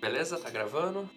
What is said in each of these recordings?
Beleza? Tá gravando?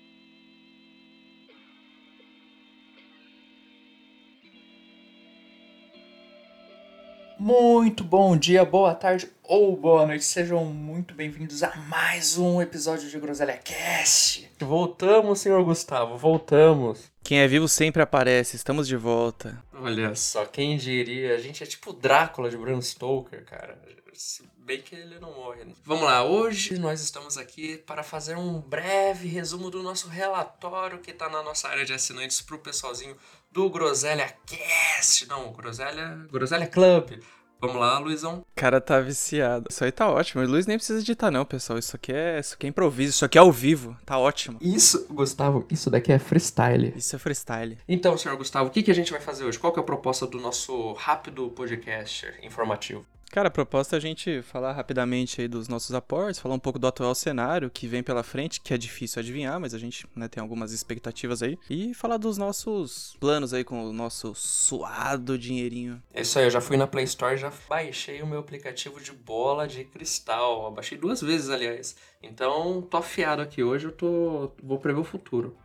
Muito bom dia, boa tarde ou boa noite. Sejam muito bem-vindos a mais um episódio de Groselha Cast. Voltamos, senhor Gustavo, voltamos. Quem é vivo sempre aparece, estamos de volta. Olha só, quem diria? A gente é tipo o Drácula de Bram Stoker, cara. Se bem que ele não morre. Né? Vamos lá, hoje nós estamos aqui para fazer um breve resumo do nosso relatório que está na nossa área de assinantes para o pessoalzinho do Groselha Cast. Não, Groselha, Groselha Club. Vamos lá, Luizão. O cara tá viciado. Isso aí tá ótimo. O Luiz nem precisa editar, não, pessoal. Isso aqui é, isso aqui é improviso, isso aqui é ao vivo. Tá ótimo. Isso, Gustavo, isso daqui é freestyle. Isso é freestyle. Então, senhor Gustavo, o que, que a gente vai fazer hoje? Qual que é a proposta do nosso rápido podcast informativo? Cara, a proposta é a gente falar rapidamente aí dos nossos aportes, falar um pouco do atual cenário que vem pela frente, que é difícil adivinhar, mas a gente né, tem algumas expectativas aí. E falar dos nossos planos aí com o nosso suado dinheirinho. É isso aí, eu já fui na Play Store, já baixei o meu aplicativo de bola de cristal. Eu baixei duas vezes, aliás. Então, tô afiado aqui hoje, eu tô. vou prever o futuro.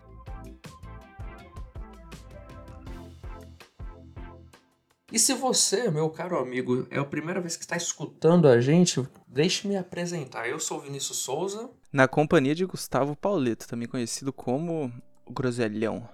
E se você, meu caro amigo, é a primeira vez que está escutando a gente, deixe-me apresentar. Eu sou Vinícius Souza. Na companhia de Gustavo Pauleto, também conhecido como o Groselhão.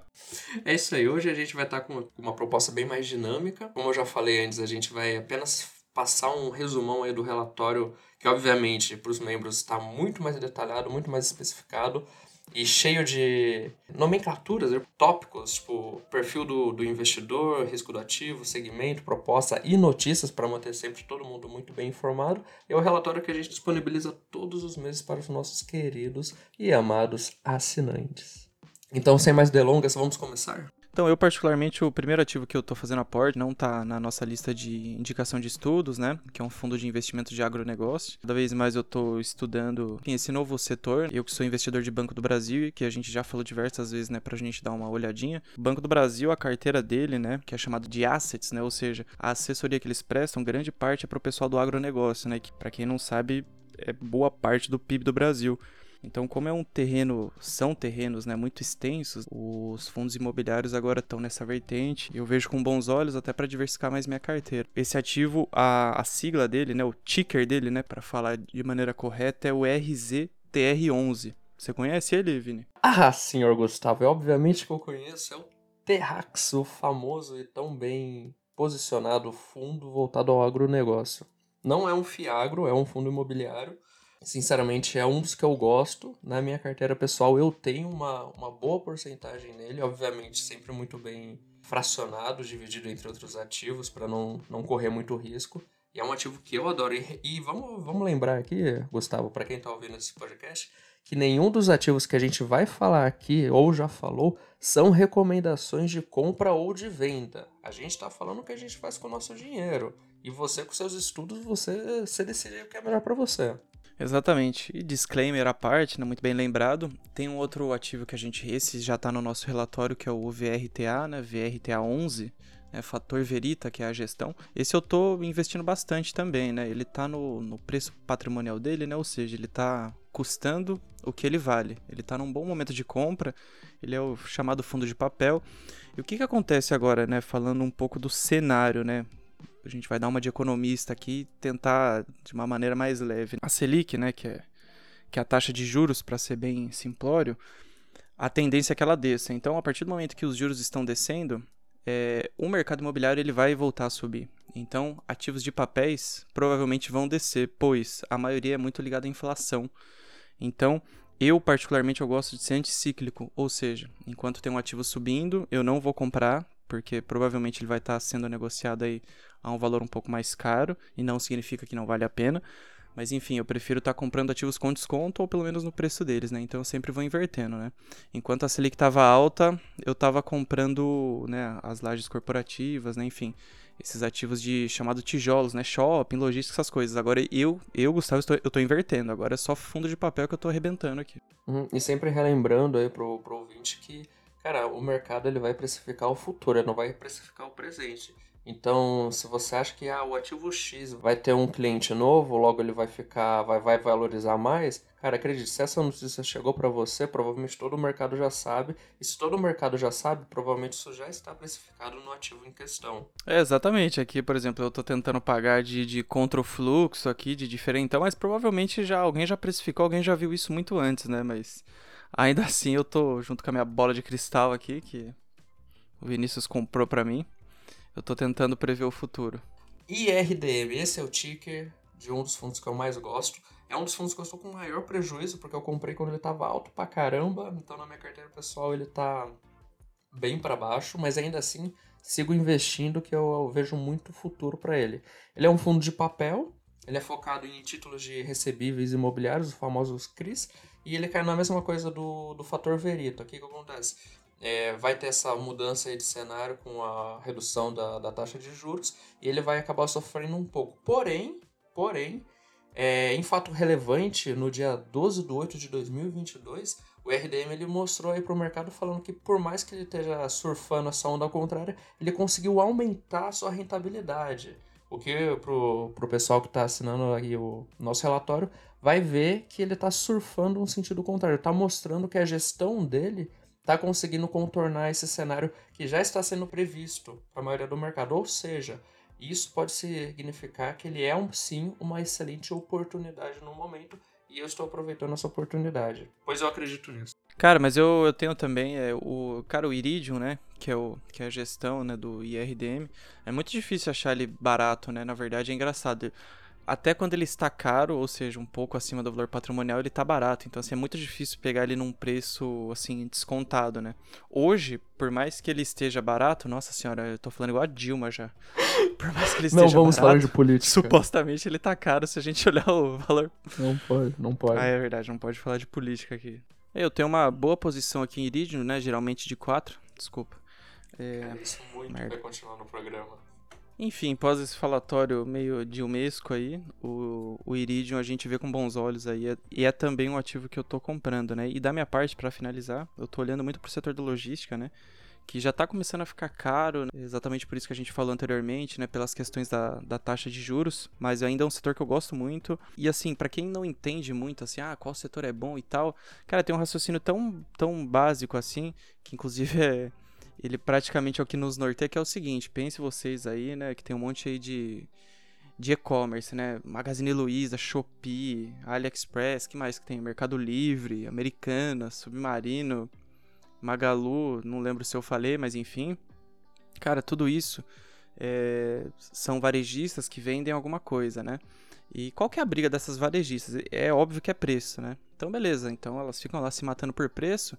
É isso aí. Hoje a gente vai estar com uma proposta bem mais dinâmica. Como eu já falei antes, a gente vai apenas passar um resumão aí do relatório, que obviamente para os membros está muito mais detalhado, muito mais especificado e cheio de nomenclaturas, né? tópicos, tipo perfil do, do investidor, risco do ativo, segmento, proposta e notícias para manter sempre todo mundo muito bem informado. É o relatório que a gente disponibiliza todos os meses para os nossos queridos e amados assinantes. Então, sem mais delongas, vamos começar? Então, eu particularmente, o primeiro ativo que eu estou fazendo aporte não está na nossa lista de indicação de estudos, né? Que é um fundo de investimento de agronegócio. Cada vez mais eu estou estudando enfim, esse novo setor. Eu que sou investidor de Banco do Brasil, que a gente já falou diversas vezes, né? Pra gente dar uma olhadinha. Banco do Brasil, a carteira dele, né? Que é chamado de assets, né? Ou seja, a assessoria que eles prestam, grande parte é para o pessoal do agronegócio, né? Que, para quem não sabe, é boa parte do PIB do Brasil. Então, como é um terreno, são terrenos né, muito extensos, os fundos imobiliários agora estão nessa vertente. Eu vejo com bons olhos até para diversificar mais minha carteira. Esse ativo, a, a sigla dele, né, o ticker dele, né, para falar de maneira correta, é o RZTR11. Você conhece ele, Vini? Ah, senhor Gustavo, é obviamente que eu conheço. É o Terrax, o famoso e tão bem posicionado fundo voltado ao agronegócio. Não é um fiagro, é um fundo imobiliário Sinceramente, é um dos que eu gosto. Na minha carteira pessoal, eu tenho uma, uma boa porcentagem nele, obviamente, sempre muito bem fracionado, dividido entre outros ativos, para não, não correr muito risco. E é um ativo que eu adoro. E, e vamos, vamos lembrar aqui, Gustavo, para quem está ouvindo esse podcast, que nenhum dos ativos que a gente vai falar aqui, ou já falou, são recomendações de compra ou de venda. A gente está falando o que a gente faz com o nosso dinheiro. E você, com seus estudos, você, você decide o que é melhor para você. Exatamente. E disclaimer à parte, né, muito bem lembrado, tem um outro ativo que a gente, esse já está no nosso relatório, que é o VRTA, né, VRTA 11, né, Fator Verita, que é a gestão. Esse eu estou investindo bastante também, né, ele está no, no preço patrimonial dele, né, ou seja, ele está custando o que ele vale. Ele está num bom momento de compra, ele é o chamado fundo de papel. E o que, que acontece agora, né, falando um pouco do cenário, né, a gente vai dar uma de economista aqui e tentar de uma maneira mais leve. A Selic, né, que é, que é a taxa de juros, para ser bem simplório, a tendência é que ela desça. Então, a partir do momento que os juros estão descendo, é, o mercado imobiliário ele vai voltar a subir. Então, ativos de papéis provavelmente vão descer, pois a maioria é muito ligada à inflação. Então, eu particularmente eu gosto de ser anticíclico, ou seja, enquanto tem um ativo subindo, eu não vou comprar, porque provavelmente ele vai estar sendo negociado aí a um valor um pouco mais caro e não significa que não vale a pena. Mas enfim, eu prefiro estar tá comprando ativos com desconto ou pelo menos no preço deles, né? Então eu sempre vou invertendo, né? Enquanto a Selic estava alta, eu estava comprando, né, as lajes corporativas, né, enfim, esses ativos de chamado tijolos, né, shopping, logística, essas coisas. Agora eu, eu Gustavo, estou, eu estou invertendo. Agora é só fundo de papel que eu estou arrebentando aqui. Uhum. E sempre relembrando aí pro, pro ouvinte que, cara, o mercado ele vai precificar o futuro, ele não vai precificar o presente. Então, se você acha que ah, o ativo X vai ter um cliente novo, logo ele vai ficar, vai, vai valorizar mais, cara, acredite, se essa notícia chegou para você, provavelmente todo o mercado já sabe. E se todo o mercado já sabe, provavelmente isso já está precificado no ativo em questão. É, exatamente. Aqui, por exemplo, eu estou tentando pagar de, de contrafluxo aqui, de diferentão, mas provavelmente já alguém já precificou, alguém já viu isso muito antes, né? Mas ainda assim eu tô junto com a minha bola de cristal aqui, que o Vinícius comprou para mim. Eu tô tentando prever o futuro. IRDM, esse é o ticker de um dos fundos que eu mais gosto. É um dos fundos que eu estou com maior prejuízo, porque eu comprei quando ele estava alto pra caramba, então na minha carteira pessoal ele tá bem para baixo, mas ainda assim sigo investindo que eu, eu vejo muito futuro para ele. Ele é um fundo de papel, ele é focado em títulos de recebíveis imobiliários, os famosos CRIs, e ele cai na mesma coisa do, do fator Verito. O que, que acontece? é, vai ter essa mudança de cenário com a redução da, da taxa de juros e ele vai acabar sofrendo um pouco. Porém, porém, é, em fato relevante, no dia 12 de 8 de 2022, o RDM ele mostrou aí para o mercado falando que por mais que ele esteja surfando essa onda contrária, ele conseguiu aumentar a sua rentabilidade. O que pro, pro pessoal que está assinando aí o nosso relatório vai ver que ele está surfando um sentido contrário, está mostrando que a gestão dele está conseguindo contornar esse cenário que já está sendo previsto para a maioria do mercado. Ou seja, isso pode significar que ele é um, sim uma excelente oportunidade no momento e eu estou aproveitando essa oportunidade. Pois eu acredito nisso. Cara, mas eu, eu tenho também é, o cara o Iridium, né, que é o que é a gestão, né, do IRDM. É muito difícil achar ele barato, né? Na verdade é engraçado até quando ele está caro, ou seja, um pouco acima do valor patrimonial, ele está barato. Então, assim, é muito difícil pegar ele num preço, assim, descontado, né? Hoje, por mais que ele esteja barato, nossa senhora, eu tô falando igual a Dilma já. Por mais que ele esteja Não vamos barato, falar de política. Supostamente ele tá caro se a gente olhar o valor. Não pode, não pode. Ah, é verdade, não pode falar de política aqui. Eu tenho uma boa posição aqui em Iridium, né? Geralmente de 4. Desculpa. É... isso muito Merda. vai continuar no programa. Enfim, pós esse falatório meio dilmesco aí, o, o Iridium a gente vê com bons olhos aí, e é também um ativo que eu tô comprando, né? E da minha parte, para finalizar, eu tô olhando muito pro setor da logística, né? Que já tá começando a ficar caro, né? exatamente por isso que a gente falou anteriormente, né? Pelas questões da, da taxa de juros, mas ainda é um setor que eu gosto muito. E assim, para quem não entende muito, assim, ah, qual setor é bom e tal, cara, tem um raciocínio tão, tão básico assim, que inclusive é ele praticamente é o que nos norteia, que é o seguinte, pense vocês aí, né, que tem um monte aí de, de e-commerce, né, Magazine Luiza, Shopee, AliExpress, que mais que tem? Mercado Livre, Americana, Submarino, Magalu, não lembro se eu falei, mas enfim. Cara, tudo isso é, são varejistas que vendem alguma coisa, né? E qual que é a briga dessas varejistas? É óbvio que é preço, né? Então beleza, então elas ficam lá se matando por preço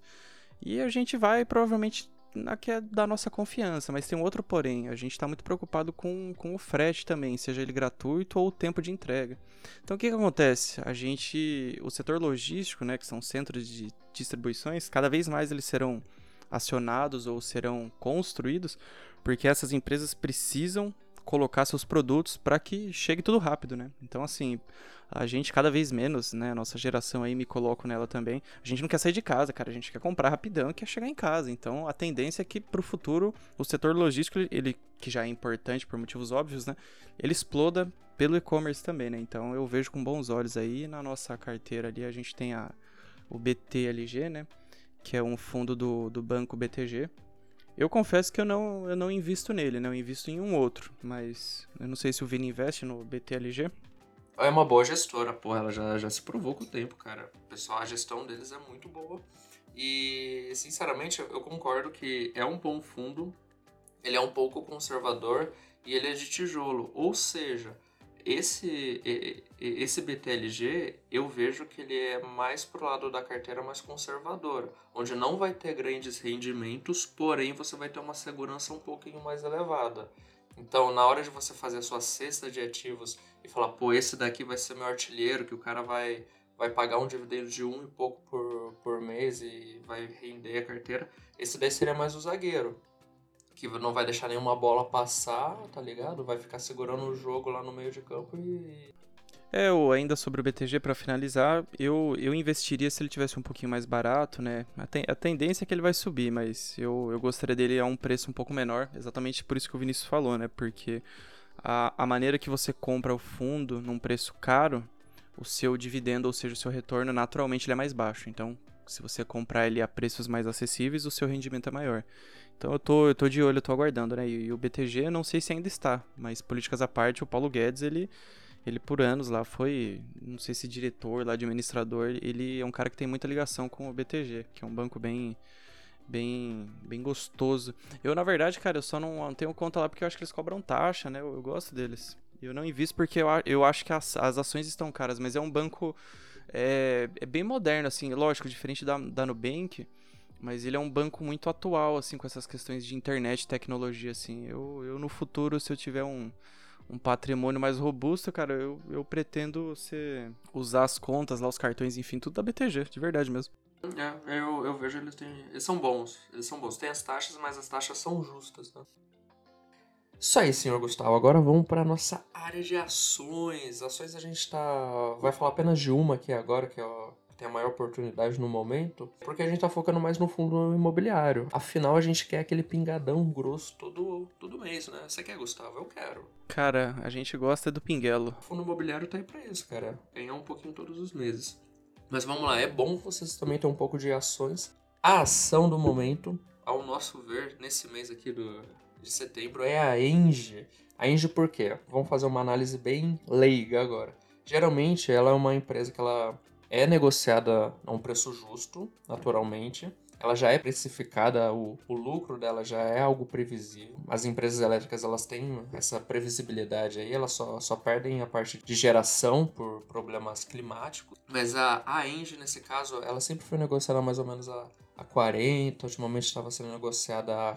e a gente vai provavelmente na que é da nossa confiança, mas tem um outro porém, a gente está muito preocupado com, com o frete também, seja ele gratuito ou o tempo de entrega. Então o que, que acontece? A gente, o setor logístico, né, que são centros de distribuições, cada vez mais eles serão acionados ou serão construídos, porque essas empresas precisam colocar seus produtos para que chegue tudo rápido, né? Então assim, a gente cada vez menos, né, nossa geração aí me coloco nela também. A gente não quer sair de casa, cara, a gente quer comprar rapidão quer chegar em casa. Então, a tendência é que pro futuro o setor logístico, ele que já é importante por motivos óbvios, né, ele exploda pelo e-commerce também, né? Então, eu vejo com bons olhos aí na nossa carteira ali a gente tem a o BTLG, né, que é um fundo do, do banco BTG. Eu confesso que eu não, eu não invisto nele, né? Eu invisto em um outro, mas eu não sei se o Vini investe no BTLG. É uma boa gestora, pô, ela já, já se provou com o tempo, cara. O pessoal, a gestão deles é muito boa. E, sinceramente, eu concordo que é um bom fundo, ele é um pouco conservador e ele é de tijolo. Ou seja, esse, esse BTLG, eu vejo que ele é mais pro lado da carteira mais conservadora, onde não vai ter grandes rendimentos, porém você vai ter uma segurança um pouquinho mais elevada. Então, na hora de você fazer a sua cesta de ativos e falar, pô, esse daqui vai ser meu artilheiro, que o cara vai, vai pagar um dividendo de um e pouco por, por mês e vai render a carteira, esse daí seria mais o zagueiro. Que não vai deixar nenhuma bola passar, tá ligado? Vai ficar segurando o jogo lá no meio de campo e. É, ou ainda sobre o BTG, para finalizar, eu, eu investiria se ele tivesse um pouquinho mais barato, né? A, ten, a tendência é que ele vai subir, mas eu, eu gostaria dele a um preço um pouco menor, exatamente por isso que o Vinícius falou, né? Porque a, a maneira que você compra o fundo num preço caro, o seu dividendo, ou seja, o seu retorno, naturalmente ele é mais baixo. Então, se você comprar ele a preços mais acessíveis, o seu rendimento é maior. Então eu tô, eu tô de olho, eu tô aguardando, né? E, e o BTG, não sei se ainda está, mas políticas à parte, o Paulo Guedes, ele ele por anos lá foi, não sei se diretor, lá administrador, ele é um cara que tem muita ligação com o BTG, que é um banco bem bem bem gostoso. Eu na verdade, cara, eu só não, não tenho conta lá porque eu acho que eles cobram taxa, né? Eu, eu gosto deles. Eu não invisto porque eu, eu acho que as, as ações estão caras, mas é um banco é, é bem moderno assim, lógico, diferente da, da Nubank, mas ele é um banco muito atual assim com essas questões de internet, tecnologia assim. Eu, eu no futuro se eu tiver um um patrimônio mais robusto, cara, eu, eu pretendo ser, usar as contas lá, os cartões, enfim, tudo da BTG, de verdade mesmo. É, eu, eu vejo eles têm. Eles são bons. Eles são bons. Tem as taxas, mas as taxas são justas, né? Isso aí, senhor Gustavo. Agora vamos para nossa área de ações. Ações a gente tá. Vai falar apenas de uma aqui agora, que é o tem a maior oportunidade no momento, porque a gente tá focando mais no fundo imobiliário. Afinal, a gente quer aquele pingadão grosso todo, todo mês, né? Você quer, Gustavo? Eu quero. Cara, a gente gosta do pinguelo. O fundo imobiliário tá aí pra isso, cara. Ganhar um pouquinho todos os meses. Mas vamos lá, é bom vocês também ter um pouco de ações. A ação do momento, ao nosso ver, nesse mês aqui do, de setembro, é a Engie. A Engie por quê? Vamos fazer uma análise bem leiga agora. Geralmente, ela é uma empresa que ela é negociada a um preço justo, naturalmente. Ela já é precificada, o, o lucro dela já é algo previsível. As empresas elétricas elas têm essa previsibilidade aí, elas só, só perdem a parte de geração por problemas climáticos. Mas a, a Engie, nesse caso, ela sempre foi negociada mais ou menos a, a 40, ultimamente estava sendo negociada a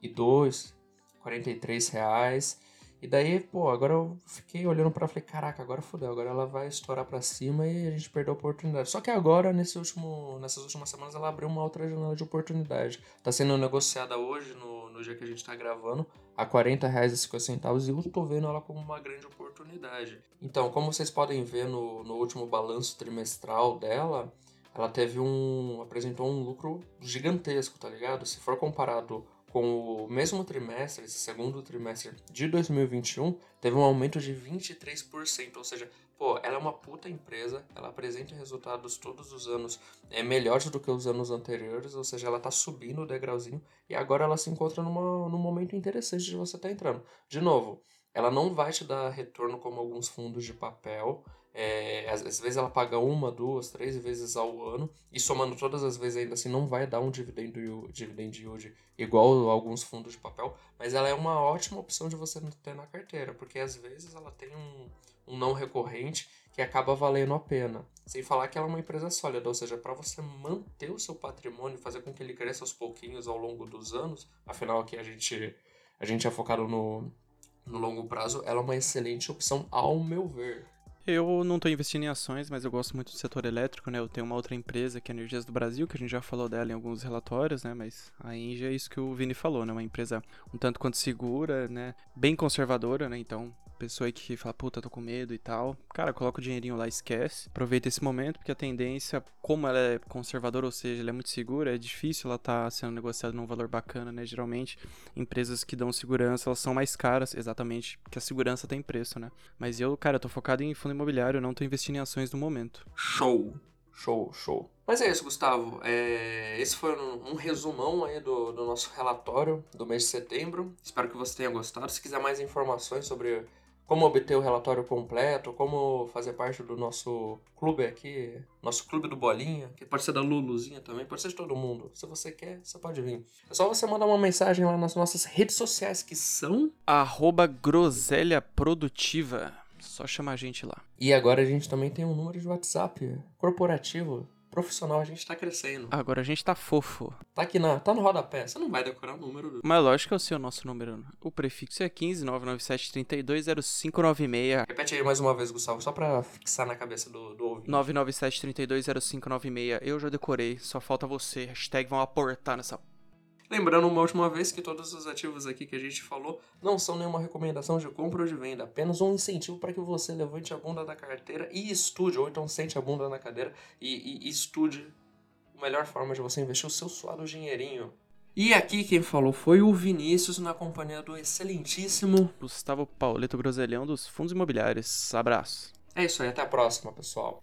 42, 43 reais. E daí, pô, agora eu fiquei olhando para falei, caraca, agora fodeu, agora ela vai estourar para cima e a gente perdeu a oportunidade. Só que agora, nesse último, nessas últimas semanas, ela abriu uma outra janela de oportunidade. Tá sendo negociada hoje, no, no dia que a gente tá gravando, a 40 reais e 50 centavos e eu tô vendo ela como uma grande oportunidade. Então, como vocês podem ver no, no último balanço trimestral dela, ela teve um. apresentou um lucro gigantesco, tá ligado? Se for comparado com o mesmo trimestre, esse segundo trimestre de 2021, teve um aumento de 23%, ou seja, pô, ela é uma puta empresa, ela apresenta resultados todos os anos é, melhores do que os anos anteriores, ou seja, ela tá subindo o degrauzinho e agora ela se encontra numa, num momento interessante de você estar tá entrando. De novo, ela não vai te dar retorno como alguns fundos de papel, é, às, às, vezes ela paga uma, duas, três vezes ao ano e somando todas as vezes ainda assim não vai dar um dividendo dividend yield igual alguns fundos de papel, mas ela é uma ótima opção de você ter na carteira, porque às vezes ela tem um, um não recorrente que acaba valendo a pena. Sem falar que ela é uma empresa sólida, ou seja, para você manter o seu patrimônio, fazer com que ele cresça aos pouquinhos ao longo dos anos, afinal aqui a gente, a gente é focado no, no longo prazo, ela é uma excelente opção ao meu ver. Eu não estou investindo em ações, mas eu gosto muito do setor elétrico, né? Eu tenho uma outra empresa que é a Energias do Brasil, que a gente já falou dela em alguns relatórios, né? Mas a Engie é isso que o Vini falou, né? Uma empresa um tanto quanto segura, né? Bem conservadora, né? Então pessoa aí que fala, puta, tô com medo e tal. Cara, coloca o dinheirinho lá, esquece. Aproveita esse momento, porque a tendência, como ela é conservadora, ou seja, ela é muito segura, é difícil ela tá sendo negociada num valor bacana, né? Geralmente, empresas que dão segurança, elas são mais caras, exatamente, porque a segurança tem preço, né? Mas eu, cara, tô focado em fundo imobiliário, não tô investindo em ações no momento. Show! Show, show. Mas é isso, Gustavo. É, esse foi um, um resumão aí do, do, nosso relatório do mês de setembro. Espero que você tenha gostado. Se quiser mais informações sobre como obter o relatório completo, como fazer parte do nosso clube aqui, nosso clube do Bolinha, que pode ser da Luluzinha também, pode ser de todo mundo. Se você quer, você pode vir. É só você mandar uma mensagem lá nas nossas redes sociais, que são... Arroba Groselha Produtiva. Só chamar a gente lá. E agora a gente também tem um número de WhatsApp corporativo profissional, a gente tá crescendo. Agora a gente tá fofo. Tá aqui na. Tá no rodapé. Você não vai decorar o número. Mas lógico que eu sei o nosso número. O prefixo é 15 997 32 0596. Repete aí mais uma vez, Gustavo, só pra fixar na cabeça do, do ouvinte. 997 32 0596. Eu já decorei, só falta você. Hashtag vão aportar nessa Lembrando uma última vez que todos os ativos aqui que a gente falou não são nenhuma recomendação de compra ou de venda, apenas um incentivo para que você levante a bunda da carteira e estude, ou então sente a bunda na cadeira e, e, e estude a melhor forma de você investir o seu suado dinheirinho. E aqui quem falou foi o Vinícius, na companhia do excelentíssimo Gustavo Pauleto Groselhão dos Fundos Imobiliários. Abraço. É isso aí, até a próxima, pessoal.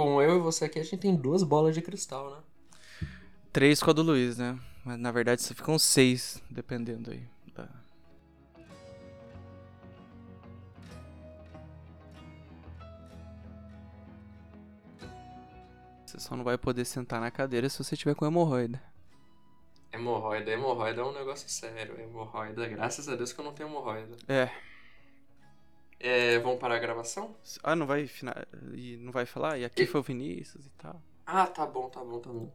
Com eu e você aqui, a gente tem duas bolas de cristal, né? Três com a do Luiz, né? Mas na verdade só ficam seis, dependendo aí. da- Você só não vai poder sentar na cadeira se você tiver com hemorroida. Hemorroida, hemorroida é um negócio sério. Hemorroida, graças a Deus que eu não tenho hemorroida. É. É, vamos parar a gravação? Ah, não vai, fina... e não vai falar? E aqui foi o Vinícius e tal. Ah, tá bom, tá bom, tá bom.